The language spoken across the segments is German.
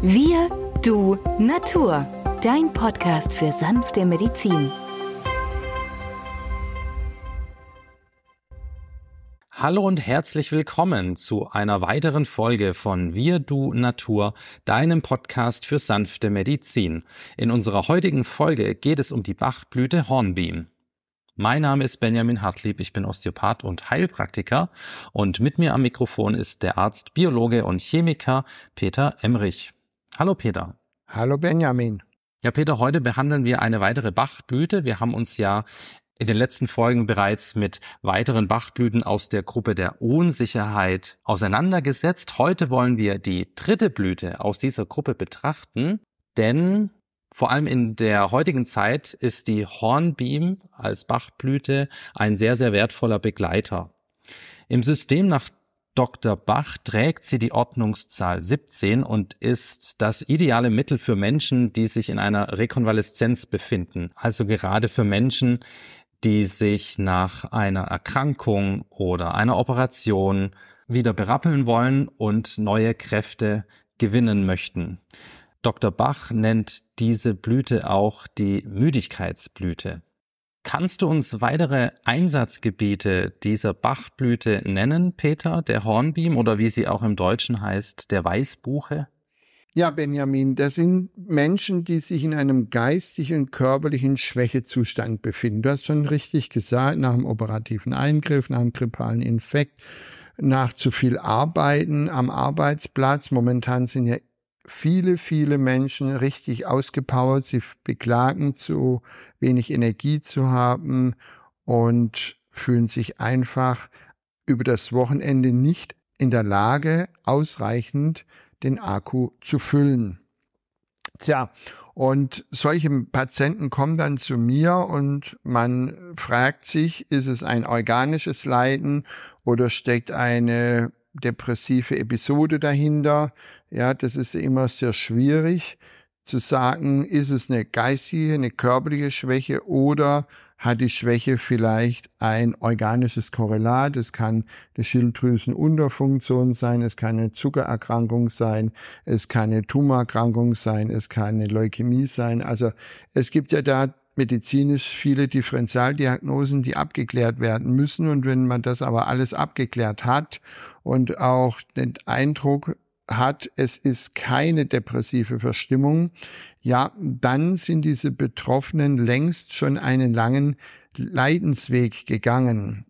Wir, du, Natur. Dein Podcast für sanfte Medizin. Hallo und herzlich willkommen zu einer weiteren Folge von Wir, du, Natur, deinem Podcast für sanfte Medizin. In unserer heutigen Folge geht es um die Bachblüte Hornbeam. Mein Name ist Benjamin Hartlieb, ich bin Osteopath und Heilpraktiker und mit mir am Mikrofon ist der Arzt, Biologe und Chemiker Peter Emrich. Hallo Peter. Hallo Benjamin. Ja, Peter, heute behandeln wir eine weitere Bachblüte. Wir haben uns ja in den letzten Folgen bereits mit weiteren Bachblüten aus der Gruppe der Unsicherheit auseinandergesetzt. Heute wollen wir die dritte Blüte aus dieser Gruppe betrachten, denn vor allem in der heutigen Zeit ist die Hornbeam als Bachblüte ein sehr, sehr wertvoller Begleiter. Im System nach Dr. Bach trägt sie die Ordnungszahl 17 und ist das ideale Mittel für Menschen, die sich in einer Rekonvaleszenz befinden. Also gerade für Menschen, die sich nach einer Erkrankung oder einer Operation wieder berappeln wollen und neue Kräfte gewinnen möchten. Dr. Bach nennt diese Blüte auch die Müdigkeitsblüte. Kannst du uns weitere Einsatzgebiete dieser Bachblüte nennen, Peter, der Hornbeam oder wie sie auch im Deutschen heißt, der Weißbuche? Ja, Benjamin, das sind Menschen, die sich in einem geistigen, körperlichen Schwächezustand befinden. Du hast schon richtig gesagt, nach einem operativen Eingriff, nach einem grippalen Infekt, nach zu viel Arbeiten am Arbeitsplatz. Momentan sind ja viele, viele Menschen richtig ausgepowert. Sie beklagen zu wenig Energie zu haben und fühlen sich einfach über das Wochenende nicht in der Lage, ausreichend den Akku zu füllen. Tja, und solche Patienten kommen dann zu mir und man fragt sich, ist es ein organisches Leiden oder steckt eine depressive Episode dahinter. Ja, das ist immer sehr schwierig zu sagen, ist es eine geistige, eine körperliche Schwäche oder hat die Schwäche vielleicht ein organisches Korrelat. Es kann eine Schilddrüsenunterfunktion sein, es kann eine Zuckererkrankung sein, es kann eine Tumorerkrankung sein, es kann eine Leukämie sein. Also es gibt ja da medizinisch viele Differentialdiagnosen, die abgeklärt werden müssen. Und wenn man das aber alles abgeklärt hat und auch den Eindruck hat, es ist keine depressive Verstimmung, ja, dann sind diese Betroffenen längst schon einen langen Leidensweg gegangen.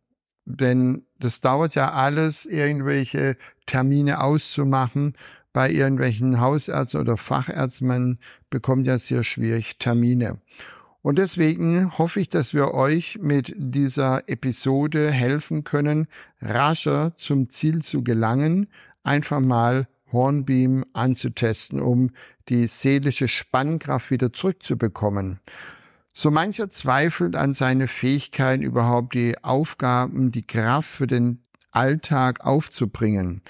Denn das dauert ja alles, irgendwelche Termine auszumachen bei irgendwelchen Hausärzten oder Fachärzten. Man bekommt ja sehr schwierig Termine. Und deswegen hoffe ich, dass wir euch mit dieser Episode helfen können, rascher zum Ziel zu gelangen, einfach mal Hornbeam anzutesten, um die seelische Spannkraft wieder zurückzubekommen. So mancher zweifelt an seine Fähigkeit, überhaupt die Aufgaben, die Kraft für den Alltag aufzubringen.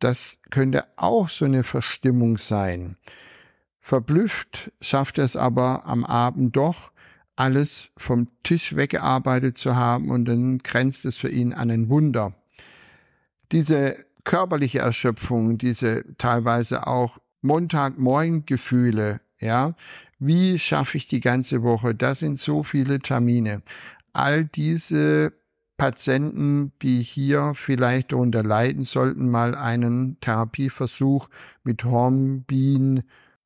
Das könnte auch so eine Verstimmung sein. Verblüfft schafft er es aber am Abend doch, alles vom Tisch weggearbeitet zu haben und dann grenzt es für ihn an ein Wunder. Diese körperliche Erschöpfung, diese teilweise auch Montagmorgen-Gefühle, ja, wie schaffe ich die ganze Woche? Das sind so viele Termine. All diese Patienten, die hier vielleicht darunter leiden, sollten mal einen Therapieversuch mit Hornbienen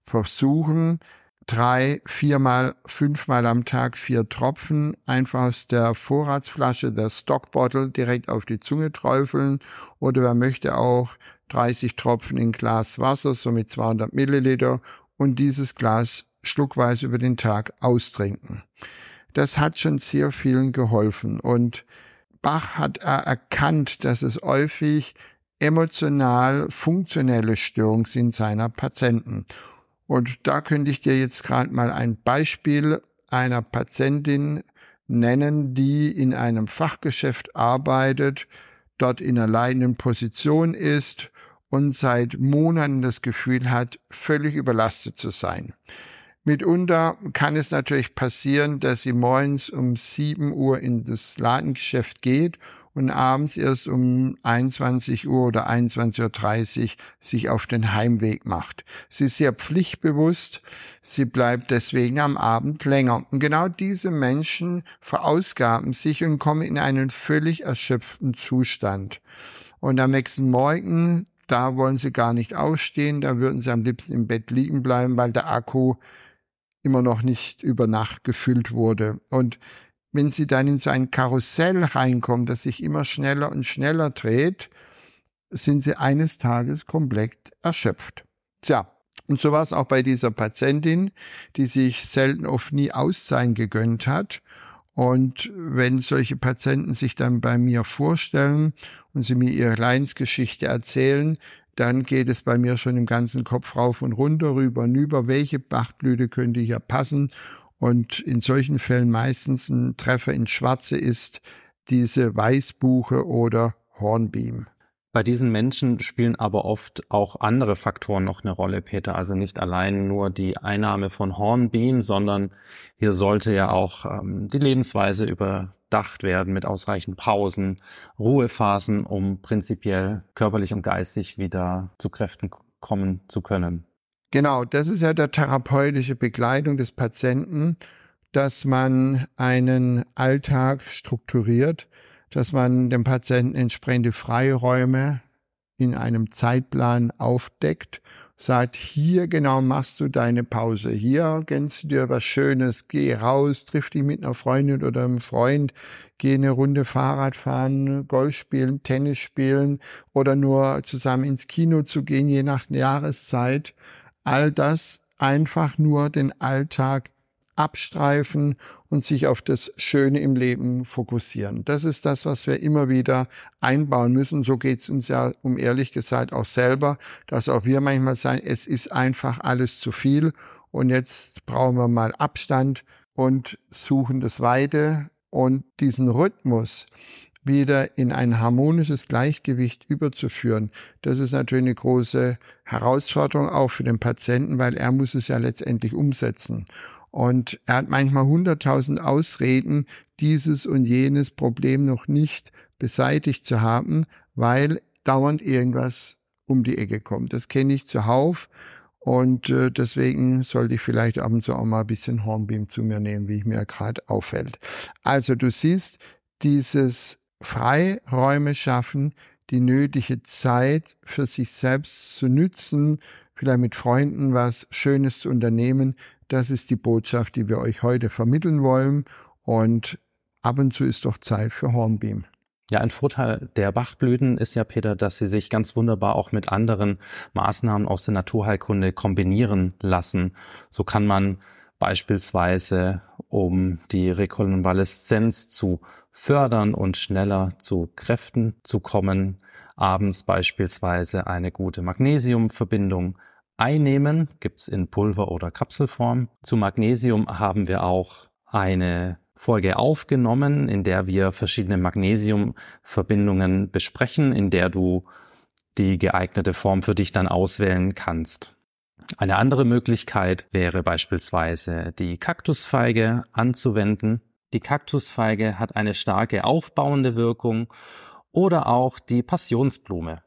versuchen, drei, viermal, fünfmal am Tag vier Tropfen einfach aus der Vorratsflasche, der Stockbottle direkt auf die Zunge träufeln oder wer möchte auch 30 Tropfen in Glas Wasser, so mit 200 Milliliter und dieses Glas schluckweise über den Tag austrinken. Das hat schon sehr vielen geholfen und Bach hat erkannt, dass es häufig emotional funktionelle Störungen sind seiner Patienten. Und da könnte ich dir jetzt gerade mal ein Beispiel einer Patientin nennen, die in einem Fachgeschäft arbeitet, dort in einer leitenden Position ist und seit Monaten das Gefühl hat, völlig überlastet zu sein. Mitunter kann es natürlich passieren, dass sie morgens um 7 Uhr in das Ladengeschäft geht und abends erst um 21 Uhr oder 21.30 Uhr sich auf den Heimweg macht. Sie ist sehr pflichtbewusst, sie bleibt deswegen am Abend länger. Und genau diese Menschen verausgaben sich und kommen in einen völlig erschöpften Zustand. Und am nächsten Morgen, da wollen sie gar nicht aufstehen, da würden sie am liebsten im Bett liegen bleiben, weil der Akku immer noch nicht über Nacht gefüllt wurde. Und wenn sie dann in so ein Karussell reinkommen, das sich immer schneller und schneller dreht, sind sie eines Tages komplett erschöpft. Tja, und so war es auch bei dieser Patientin, die sich selten oft nie Auszeit gegönnt hat. Und wenn solche Patienten sich dann bei mir vorstellen und sie mir ihre Leidensgeschichte erzählen, dann geht es bei mir schon im ganzen Kopf rauf und runter, rüber und über, welche Bachblüte könnte hier passen. Und in solchen Fällen meistens ein Treffer ins Schwarze ist diese Weißbuche oder Hornbeam. Bei diesen Menschen spielen aber oft auch andere Faktoren noch eine Rolle, Peter. Also nicht allein nur die Einnahme von Hornbeam, sondern hier sollte ja auch ähm, die Lebensweise überdacht werden mit ausreichend Pausen, Ruhephasen, um prinzipiell körperlich und geistig wieder zu Kräften kommen zu können. Genau, das ist ja der therapeutische Begleitung des Patienten, dass man einen Alltag strukturiert, dass man dem Patienten entsprechende Freiräume in einem Zeitplan aufdeckt, sagt, hier genau machst du deine Pause, hier gönnst du dir was Schönes, geh raus, triff dich mit einer Freundin oder einem Freund, geh eine Runde Fahrrad fahren, Golf spielen, Tennis spielen oder nur zusammen ins Kino zu gehen, je nach Jahreszeit. All das einfach nur den Alltag abstreifen und sich auf das Schöne im Leben fokussieren. Das ist das, was wir immer wieder einbauen müssen. So geht es uns ja, um ehrlich gesagt, auch selber, dass auch wir manchmal sagen, es ist einfach alles zu viel und jetzt brauchen wir mal Abstand und suchen das Weite und diesen Rhythmus wieder in ein harmonisches Gleichgewicht überzuführen, das ist natürlich eine große Herausforderung auch für den Patienten, weil er muss es ja letztendlich umsetzen. Und er hat manchmal hunderttausend Ausreden, dieses und jenes Problem noch nicht beseitigt zu haben, weil dauernd irgendwas um die Ecke kommt. Das kenne ich zuhauf. Und äh, deswegen sollte ich vielleicht ab und zu auch mal ein bisschen Hornbeam zu mir nehmen, wie ich mir gerade auffällt. Also du siehst, dieses Freiräume schaffen, die nötige Zeit für sich selbst zu nützen, vielleicht mit Freunden was Schönes zu unternehmen, das ist die Botschaft, die wir euch heute vermitteln wollen. Und ab und zu ist doch Zeit für Hornbeam. Ja, ein Vorteil der Bachblüten ist ja, Peter, dass sie sich ganz wunderbar auch mit anderen Maßnahmen aus der Naturheilkunde kombinieren lassen. So kann man beispielsweise, um die Rekonvaleszenz zu fördern und schneller zu Kräften zu kommen, abends beispielsweise eine gute Magnesiumverbindung einnehmen, gibt's in Pulver- oder Kapselform. Zu Magnesium haben wir auch eine Folge aufgenommen, in der wir verschiedene Magnesiumverbindungen besprechen, in der du die geeignete Form für dich dann auswählen kannst. Eine andere Möglichkeit wäre beispielsweise die Kaktusfeige anzuwenden. Die Kaktusfeige hat eine starke aufbauende Wirkung oder auch die Passionsblume.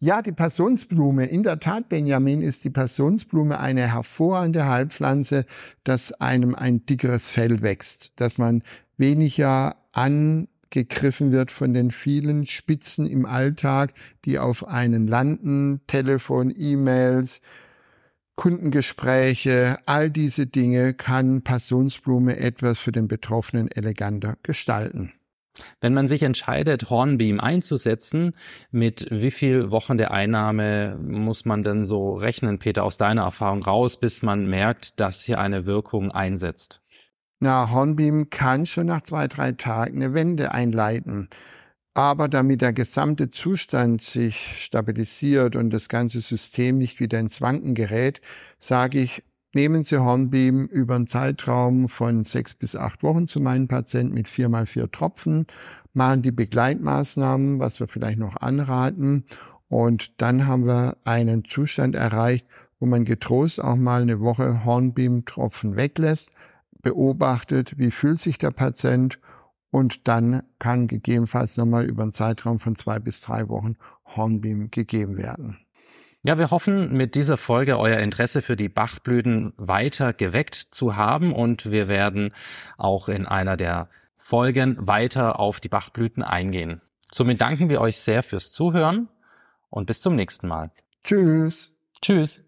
Ja, die Passionsblume. In der Tat, Benjamin, ist die Passionsblume eine hervorragende Heilpflanze, dass einem ein dickeres Fell wächst, dass man weniger angegriffen wird von den vielen Spitzen im Alltag, die auf einen landen, Telefon, E-Mails, Kundengespräche, all diese Dinge kann Passionsblume etwas für den Betroffenen eleganter gestalten. Wenn man sich entscheidet, Hornbeam einzusetzen, mit wie viel Wochen der Einnahme muss man denn so rechnen, Peter, aus deiner Erfahrung raus, bis man merkt, dass hier eine Wirkung einsetzt? Na, Hornbeam kann schon nach zwei, drei Tagen eine Wende einleiten. Aber damit der gesamte Zustand sich stabilisiert und das ganze System nicht wieder ins Wanken gerät, sage ich, Nehmen Sie Hornbeam über einen Zeitraum von sechs bis acht Wochen zu meinen Patienten mit vier mal vier Tropfen, machen die Begleitmaßnahmen, was wir vielleicht noch anraten. Und dann haben wir einen Zustand erreicht, wo man getrost auch mal eine Woche Hornbeam-Tropfen weglässt, beobachtet, wie fühlt sich der Patient und dann kann gegebenenfalls nochmal über einen Zeitraum von zwei bis drei Wochen Hornbeam gegeben werden. Ja, wir hoffen, mit dieser Folge euer Interesse für die Bachblüten weiter geweckt zu haben und wir werden auch in einer der Folgen weiter auf die Bachblüten eingehen. Somit danken wir euch sehr fürs Zuhören und bis zum nächsten Mal. Tschüss. Tschüss.